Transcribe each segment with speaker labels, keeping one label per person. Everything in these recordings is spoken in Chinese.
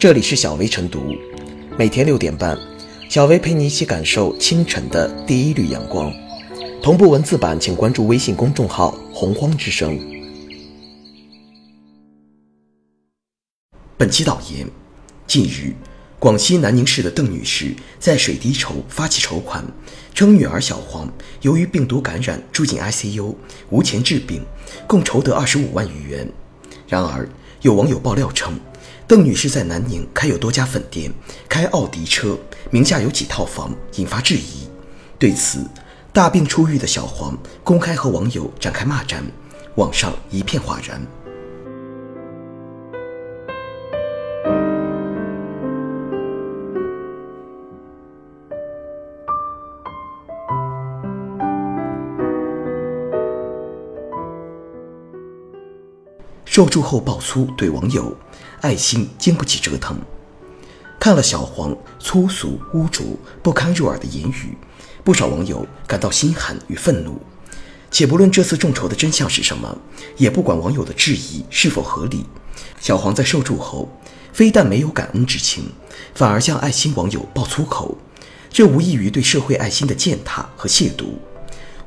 Speaker 1: 这里是小薇晨读，每天六点半，小薇陪你一起感受清晨的第一缕阳光。同步文字版，请关注微信公众号“洪荒之声”。本期导言：近日，广西南宁市的邓女士在水滴筹发起筹款，称女儿小黄由于病毒感染住进 ICU，无钱治病，共筹得二十五万余元。然而，有网友爆料称，邓女士在南宁开有多家粉店，开奥迪车，名下有几套房，引发质疑。对此，大病初愈的小黄公开和网友展开骂战，网上一片哗然。受助后爆粗怼网友，爱心经不起折腾。看了小黄粗俗污浊、不堪入耳的言语，不少网友感到心寒与愤怒。且不论这次众筹的真相是什么，也不管网友的质疑是否合理，小黄在受助后，非但没有感恩之情，反而向爱心网友爆粗口，这无异于对社会爱心的践踏和亵渎。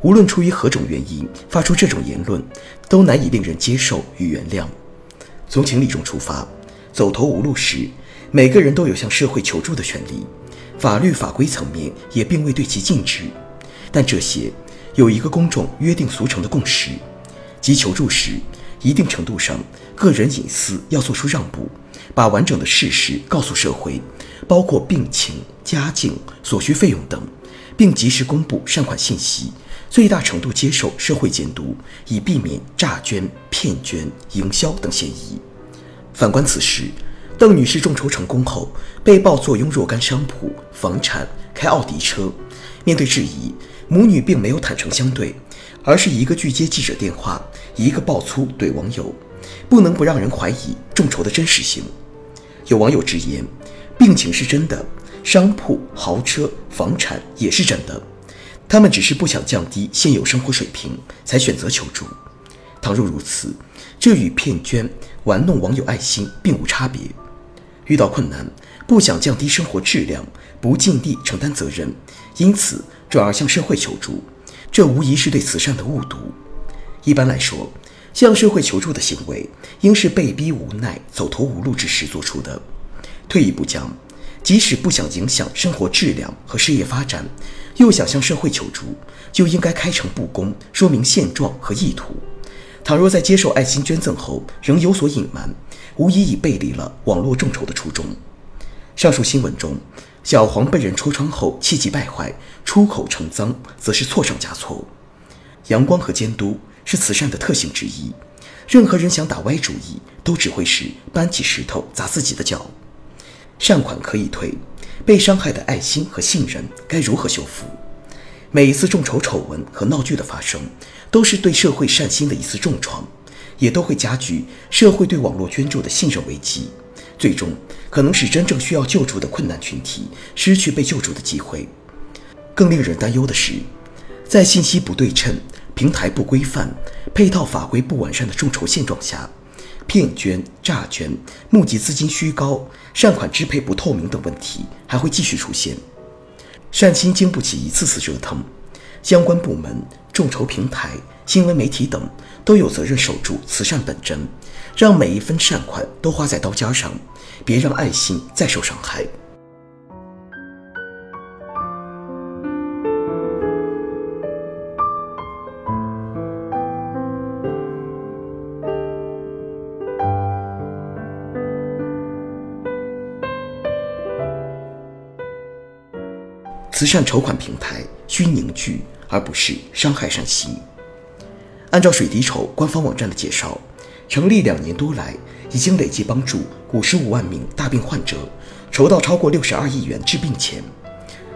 Speaker 1: 无论出于何种原因发出这种言论，都难以令人接受与原谅。从情理中出发，走投无路时，每个人都有向社会求助的权利，法律法规层面也并未对其禁止。但这些有一个公众约定俗成的共识，即求助时，一定程度上个人隐私要做出让步，把完整的事实告诉社会，包括病情、家境、所需费用等，并及时公布善款信息。最大程度接受社会监督，以避免诈捐、骗捐、营销等嫌疑。反观此时，邓女士众筹成功后，被曝坐拥若干商铺、房产，开奥迪车。面对质疑，母女并没有坦诚相对，而是一个拒接记者电话，一个爆粗怼网友，不能不让人怀疑众筹的真实性。有网友直言，病情是真的，商铺、豪车、房产也是真的。他们只是不想降低现有生活水平，才选择求助。倘若如此，这与骗捐、玩弄网友爱心并无差别。遇到困难，不想降低生活质量，不尽力承担责任，因此转而向社会求助，这无疑是对慈善的误读。一般来说，向社会求助的行为，应是被逼无奈、走投无路之时做出的。退一步讲，即使不想影响生活质量和事业发展，又想向社会求助，就应该开诚布公，说明现状和意图。倘若在接受爱心捐赠后仍有所隐瞒，无疑已背离了网络众筹的初衷。上述新闻中，小黄被人戳穿后气急败坏，出口成脏，则是错上加错。阳光和监督是慈善的特性之一，任何人想打歪主意，都只会是搬起石头砸自己的脚。善款可以退，被伤害的爱心和信任该如何修复？每一次众筹丑闻和闹剧的发生，都是对社会善心的一次重创，也都会加剧社会对网络捐助的信任危机，最终可能使真正需要救助的困难群体失去被救助的机会。更令人担忧的是，在信息不对称、平台不规范、配套法规不完善的众筹现状下。骗捐、诈捐、募集资金虚高、善款支配不透明等问题还会继续出现，善心经不起一次次折腾，相关部门、众筹平台、新闻媒体等都有责任守住慈善本真，让每一分善款都花在刀尖上，别让爱心再受伤害。慈善筹款平台需凝聚，而不是伤害善心。按照水滴筹官方网站的介绍，成立两年多来，已经累计帮助五十五万名大病患者筹到超过六十二亿元治病钱。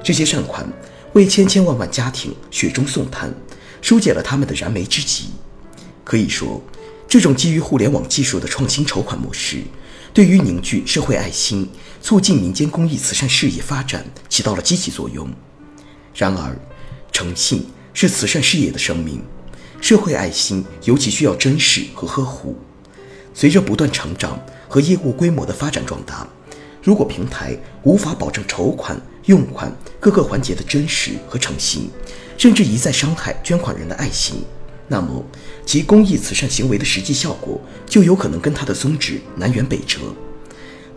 Speaker 1: 这些善款为千千万万家庭雪中送炭，疏解了他们的燃眉之急。可以说，这种基于互联网技术的创新筹款模式。对于凝聚社会爱心、促进民间公益慈善事业发展起到了积极作用。然而，诚信是慈善事业的生命，社会爱心尤其需要珍视和呵护。随着不断成长和业务规模的发展壮大，如果平台无法保证筹款、用款各个环节的真实和诚信，甚至一再伤害捐款人的爱心，那么其公益慈善行为的实际效果就有可能跟他的宗旨南辕北辙。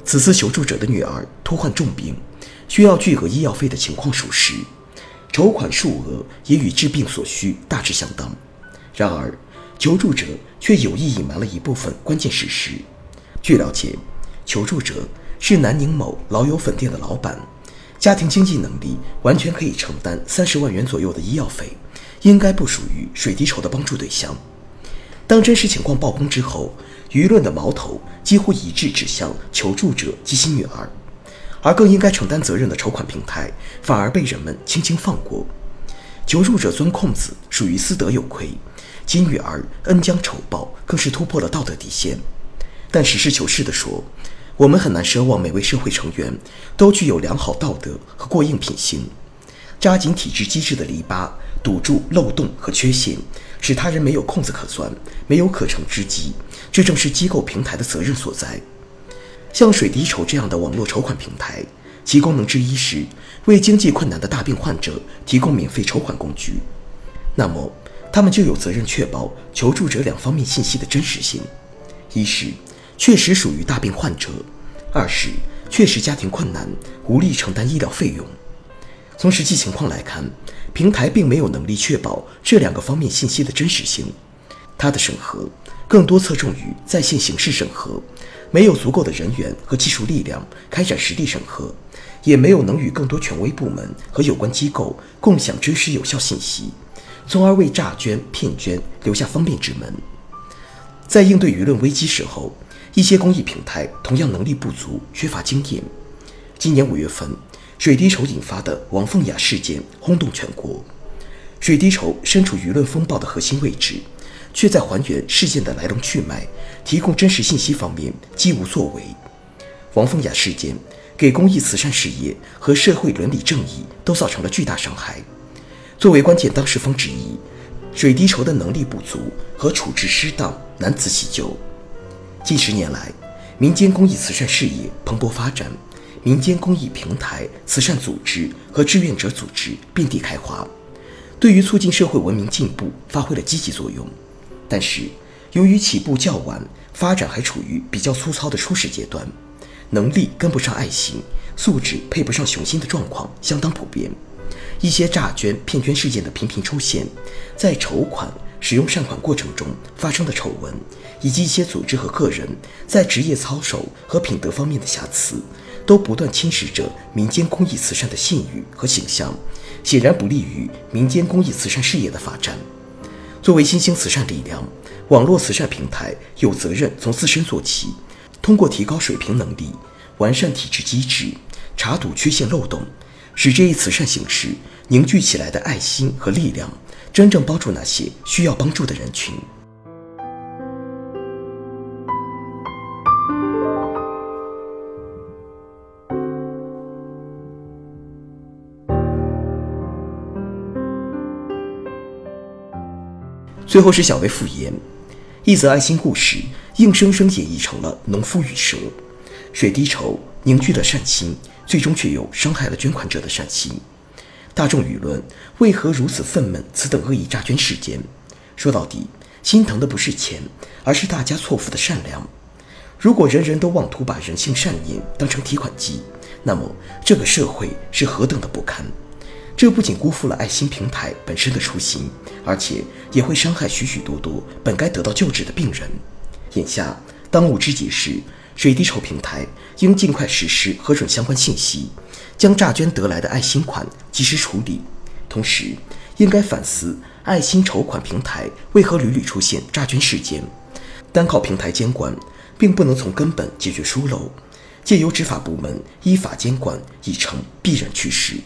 Speaker 1: 此次求助者的女儿突患重病，需要巨额医药费的情况属实，筹款数额也与治病所需大致相当。然而，求助者却有意隐瞒了一部分关键事实。据了解，求助者是南宁某老友粉店的老板，家庭经济能力完全可以承担三十万元左右的医药费，应该不属于水滴筹的帮助对象。当真实情况曝光之后，舆论的矛头几乎一致指向求助者及其女儿，而更应该承担责任的筹款平台反而被人们轻轻放过。求助者钻空子属于私德有亏，其女儿恩将仇报更是突破了道德底线。但实事求是地说，我们很难奢望每位社会成员都具有良好道德和过硬品行。扎紧体制机制的篱笆，堵住漏洞和缺陷，使他人没有空子可钻，没有可乘之机，这正是机构平台的责任所在。像水滴筹这样的网络筹款平台，其功能之一是为经济困难的大病患者提供免费筹款工具。那么，他们就有责任确保求助者两方面信息的真实性。一是。确实属于大病患者，二是确实家庭困难，无力承担医疗费用。从实际情况来看，平台并没有能力确保这两个方面信息的真实性。它的审核更多侧重于在线形式审核，没有足够的人员和技术力量开展实地审核，也没有能与更多权威部门和有关机构共享真实有效信息，从而为诈捐骗捐留下方便之门。在应对舆论危机时候。一些公益平台同样能力不足，缺乏经验。今年五月份，水滴筹引发的王凤雅事件轰动全国。水滴筹身处舆论风暴的核心位置，却在还原事件的来龙去脉、提供真实信息方面几无作为。王凤雅事件给公益慈善事业和社会伦理正义都造成了巨大伤害。作为关键当事方之一，水滴筹的能力不足和处置失当，难辞其咎。近十年来，民间公益慈善事业蓬勃发展，民间公益平台、慈善组织和志愿者组织遍地开花，对于促进社会文明进步发挥了积极作用。但是，由于起步较晚，发展还处于比较粗糙的初始阶段，能力跟不上爱心，素质配不上雄心的状况相当普遍。一些诈捐骗捐事件的频频出现，在筹款。使用善款过程中发生的丑闻，以及一些组织和个人在职业操守和品德方面的瑕疵，都不断侵蚀着民间公益慈善的信誉和形象，显然不利于民间公益慈善事业的发展。作为新兴慈善力量，网络慈善平台有责任从自身做起，通过提高水平能力、完善体制机制、查堵缺陷漏洞，使这一慈善形式凝聚起来的爱心和力量。真正帮助那些需要帮助的人群。最后是小薇复言，一则爱心故事硬生生演绎成了农夫与蛇，水滴筹凝聚了善心，最终却又伤害了捐款者的善心。大众舆论为何如此愤懑此等恶意诈捐事件？说到底，心疼的不是钱，而是大家错付的善良。如果人人都妄图把人性善念当成提款机，那么这个社会是何等的不堪！这不仅辜负了爱心平台本身的初心，而且也会伤害许许多多本该得到救治的病人。眼下，当务之急是水滴筹平台应尽快实施核准相关信息。将诈捐得来的爱心款及时处理，同时应该反思爱心筹款平台为何屡屡出现诈捐事件。单靠平台监管，并不能从根本解决疏漏，借由执法部门依法监管已成必然趋势。